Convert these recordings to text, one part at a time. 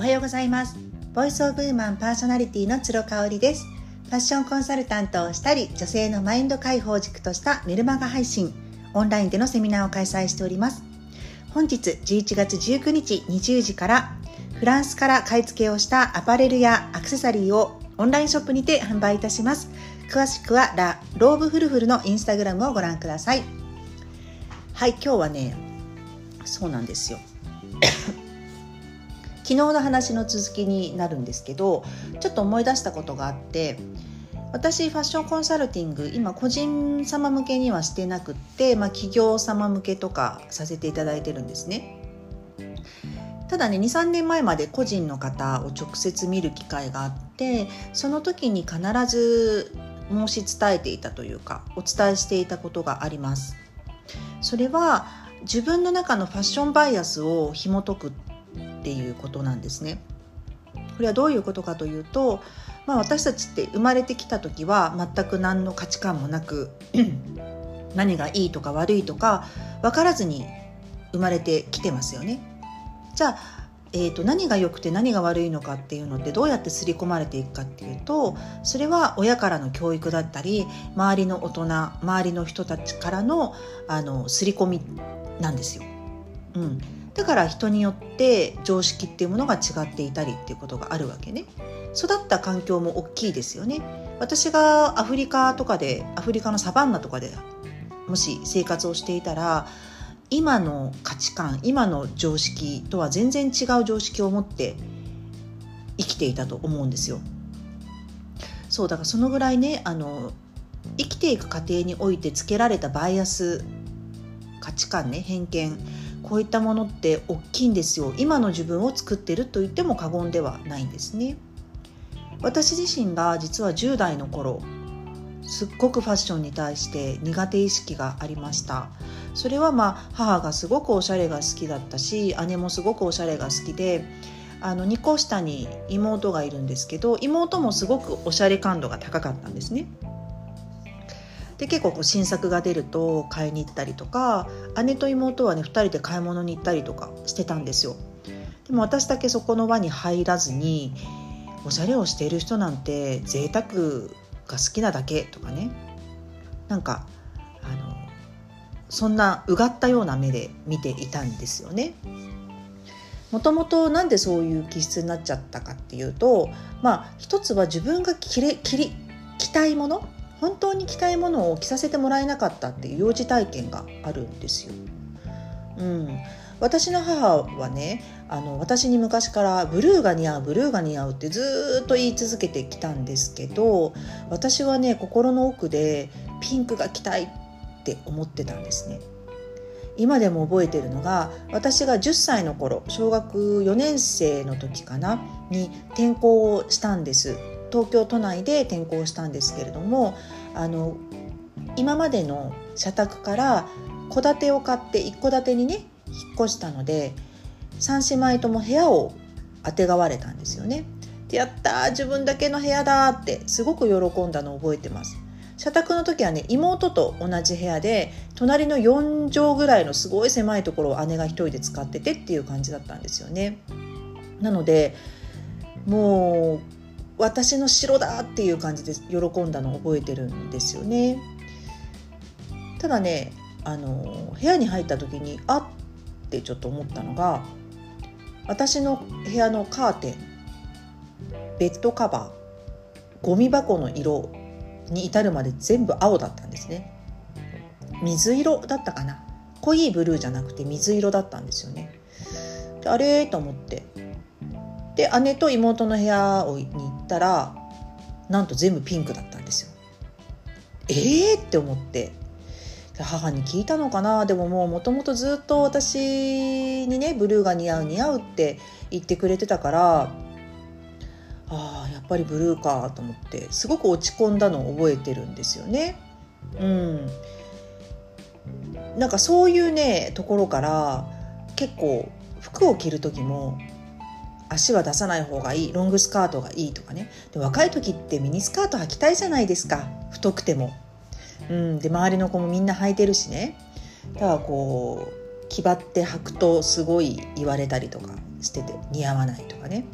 おはようございます。 Voice of Woman パーソナリティの鶴香織です。ファッションコンサルタントをしたり女性のマインド解放軸としたメルマガ配信オンラインでのセミナーを開催しております。本日11月19日20時からフランスから買い付けをしたアパレルやアクセサリーをオンラインショップにて販売いたします。詳しくはラ・ローブフルフルのインスタグラムをご覧ください。はい今日はねそうなんですよ。昨日の話の続きになるんですけどちょっと思い出したことがあって私ファッションコンサルティング今個人様向けにはしてなくって、まあ、企業様向けとかさせていただいてるんですね。ただね23年前まで個人の方を直接見る機会があってその時に必ず申し伝えていたというかお伝えしていたことがあります。それは自分の中のファッションバイアスを紐解くっていうことなんですね。これはどういうことかというと、まあ、私たちって生まれてきた時は全く何の価値観もなく 何がいいとか悪いとか分からずに生まれてきてますよね。じゃあえーと、何が良くて何が悪いのかっていうのってどうやって刷り込まれていくかっていうとそれは親からの教育だったり周りの大人周りの人たちからのあの刷り込みなんですよ。うん、だから人によって常識っていうものが違っていたりっていうことがあるわけね。育った環境も大きいですよね。私がアフリカとかでアフリカのサバンナとかでもし生活をしていたら今の価値観今の常識とは全然違う常識を持って生きていたと思うんですよ。そうだからそのぐらいねあの生きていく過程においてつけられたバイアス価値観ね偏見こういったものって大きいんですよ。今の自分を作ってると言っても過言ではないんですね。私自身が実は10代の頃すっごくファッションに対して苦手意識がありました。それはまあ母がすごくおしゃれが好きだったし姉もすごくおしゃれが好きであの2個下に妹がいるんですけど妹もすごくおしゃれ感度が高かったんですね。で結構こう新作が出ると買いに行ったりとか姉と妹はね2人で買い物に行ったりとかしてたんですよ。でも私だけそこの輪に入らずにおしゃれをしている人なんて贅沢が好きなだけとかねなんかあのそんなうがったような目で見ていたんですよね。もともとなんでそういう気質になっちゃったかっていうとまあ一つは自分が着れ着り着たいもの本当に着たいものを着させてもらえなかったっていう幼児体験があるんですよ。うん、私の母はねあの私に昔からブルーが似合うブルーが似合うってずっと言い続けてきたんですけど私はね心の奥でピンクが着たいって思ってたんですね。今でも覚えてるのが私が10歳の頃小学4年生の時かなに転校をしたんです東京都内で転校したんですけれどもあの今までの社宅から戸建てを買って一戸建てにね引っ越したので3姉妹とも部屋をあてがわれたんですよね。でやった自分だけの部屋だってすごく喜んだのを覚えてます。社宅の時はね妹と同じ部屋で隣の4畳ぐらいのすごい狭いところを姉が一人で使っててっていう感じだったんですよね。なのでもう私の城だっていう感じで喜んだのを覚えてるんですよね。ただねあの部屋に入った時にあってちょっと思ったのが私の部屋のカーテンベッドカバーゴミ箱の色に至るまで全部青だったんですね。水色だったかな。濃いブルーじゃなくて水色だったんですよね。であれと思って。で姉と妹の部屋に行ったらなんと全部ピンクだったんですよ。ええー、って思って。母に聞いたのかな？でももうもともとずっと私にねブルーが似合う似合うって言ってくれてたからああやっぱりブルーかと思ってすごく落ち込んだのを覚えてるんですよね。うん、なんかそういうねところから結構服を着る時も足は出さない方がいいロングスカートがいいとかねで若い時ってミニスカート履きたいじゃないですか太くても。うん、で周りの子もみんな履いてるしねだからこ気張って履くとすごい言われたりとかしてて似合わないとかね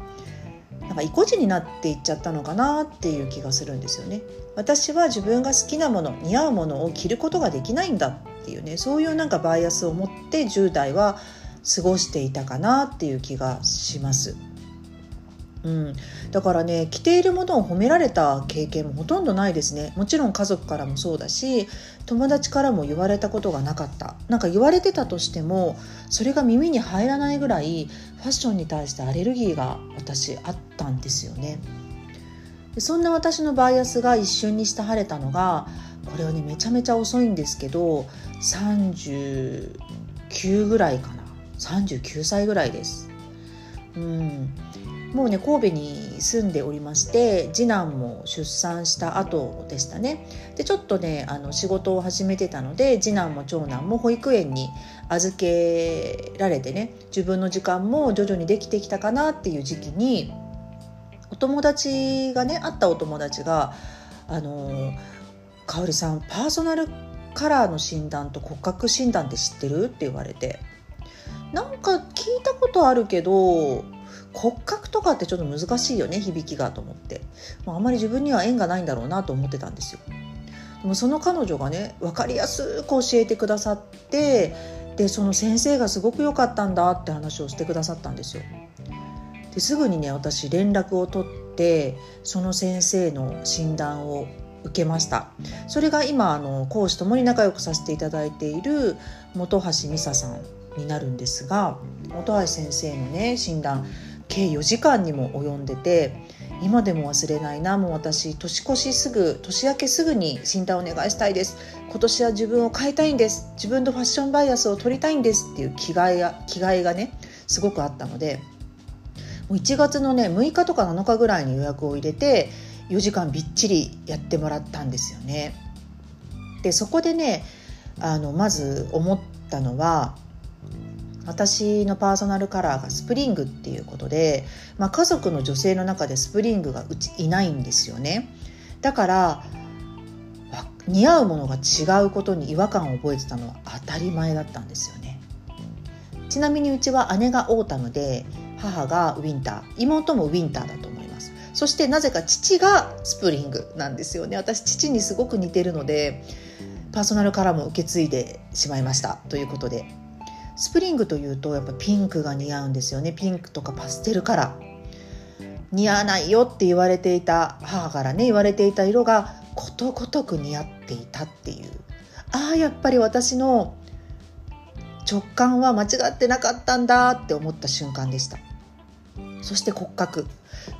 なんか意固地になっていっちゃったのかなっていう気がするんですよね。私は自分が好きなもの似合うものを着ることができないんだっていうねそういうなんかバイアスを持って10代は過ごしていたかなっていう気がします。うん、だからね着ているものを褒められた経験もほとんどないですね。もちろん家族からもそうだし友達からも言われたことがなかった。なんか言われてたとしてもそれが耳に入らないぐらいファッションに対してアレルギーが私あったんですよね。そんな私のバイアスが一瞬にして晴れたのがこれはねめちゃめちゃ遅いんですけど39ぐらいかな。39歳ぐらいです。うん。もうね神戸に住んでおりまして次男も出産した後でしたねでちょっとねあの仕事を始めてたので次男も長男も保育園に預けられてね自分の時間も徐々にできてきたかなっていう時期にお友達がね会ったお友達が「あの香織さんパーソナルカラーの診断と骨格診断って知ってる?」って言われてなんか聞いたことあるけど骨格とかってちょっと難しいよね響きがと思って、まあ、あまり自分には縁がないんだろうなと思ってたんですよ。でもその彼女がね分かりやすく教えてくださってでその先生がすごく良かったんだって話をしてくださったんですよ。ですぐにね私連絡を取ってその先生の診断を受けましたそれが今あの講師ともに仲良くさせていただいている本橋美沙さんになるんですが本橋先生のね診断計4時間にも及んでて今でも忘れないなもう私年越しすぐ年明けすぐに診断お願いしたいです。今年は自分を変えたいんです。自分のファッションバイアスを取りたいんです。っていう気概が気概がねすごくあったのでもう1月のね6日とか7日ぐらいに予約を入れて4時間びっちりやってもらったんですよね。でそこでねあのまず思ったのは私のパーソナルカラーがスプリングっていうことで、まあ、家族の女性の中でスプリングがうちいないんですよね。だから似合うものが違うことに違和感を覚えてたのは当たり前だったんですよね。ちなみにうちは姉がオータムで母がウィンター。妹もウィンターだと思います。そしてなぜか父がスプリングなんですよね。私父にすごく似てるのでパーソナルカラーも受け継いでしまいました。ということで。スプリングというとやっぱピンクが似合うんですよね。ピンクとかパステルカラー似合わないよって言われていた母からね言われていた色がことごとく似合っていたっていう。ああやっぱり私の直感は間違ってなかったんだって思った瞬間でした。そして骨格。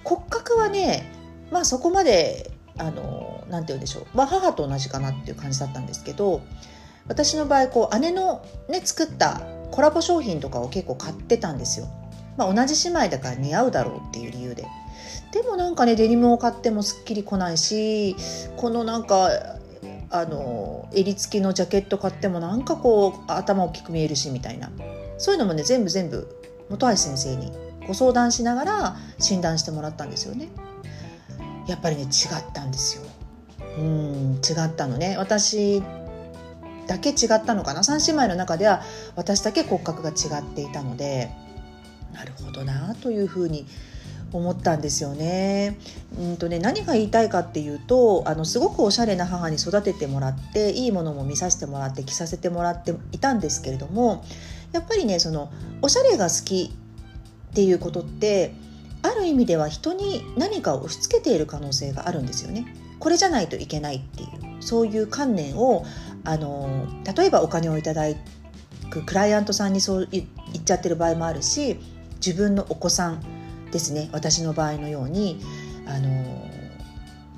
骨格はねまあそこまであの何て言うんでしょう、まあ、母と同じかなっていう感じだったんですけど私の場合こう姉の、ね、作ったコラボ商品とかを結構買ってたんですよ。まあ、同じ姉妹だから似合うだろうっていう理由で。でもなんかねデニムを買ってもすっきりこないしこのなんかあの襟付きのジャケット買ってもなんかこう頭大きく見えるしみたいなそういうのもね全部全部本橋先生にご相談しながら診断してもらったんですよね。やっぱりね違ったんですよ。うん違ったのね私だけ違ったのかな？3姉妹の中では私だけ骨格が違っていたのでなるほどなというふうに思ったんですよね。うんとね何が言いたいかっていうとあのすごくおしゃれな母に育ててもらっていいものも見させてもらって着させてもらっていたんですけれどもやっぱりねそのおしゃれが好きっていうことってある意味では人に何かを押し付けている可能性があるんですよね。これじゃないといけないっていうそういう観念をあの例えばお金をいただくクライアントさんにそう言っちゃってる場合もあるし自分のお子さんですね私の場合のようにあの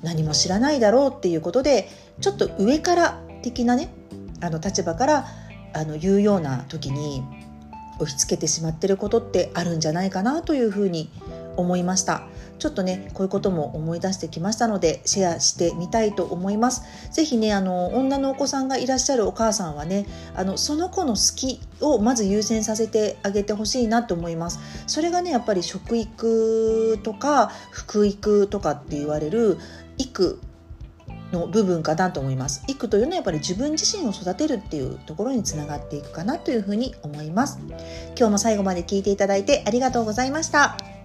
何も知らないだろうっていうことでちょっと上から的なねあの立場からあの言うような時に押し付けてしまってることってあるんじゃないかなというふうに思いました。ちょっとねこういうことも思い出してきましたのでシェアしてみたいと思います。是非ねあの女のお子さんがいらっしゃるお母さんはねあのその子の好きをまず優先させてあげてほしいなと思います。それがねやっぱり食育とか福育とかって言われる育の部分かなと思います。育というのはやっぱり自分自身を育てるっていうところにつながっていくかなというふうに思います。今日も最後まで聞いていただいてありがとうございました。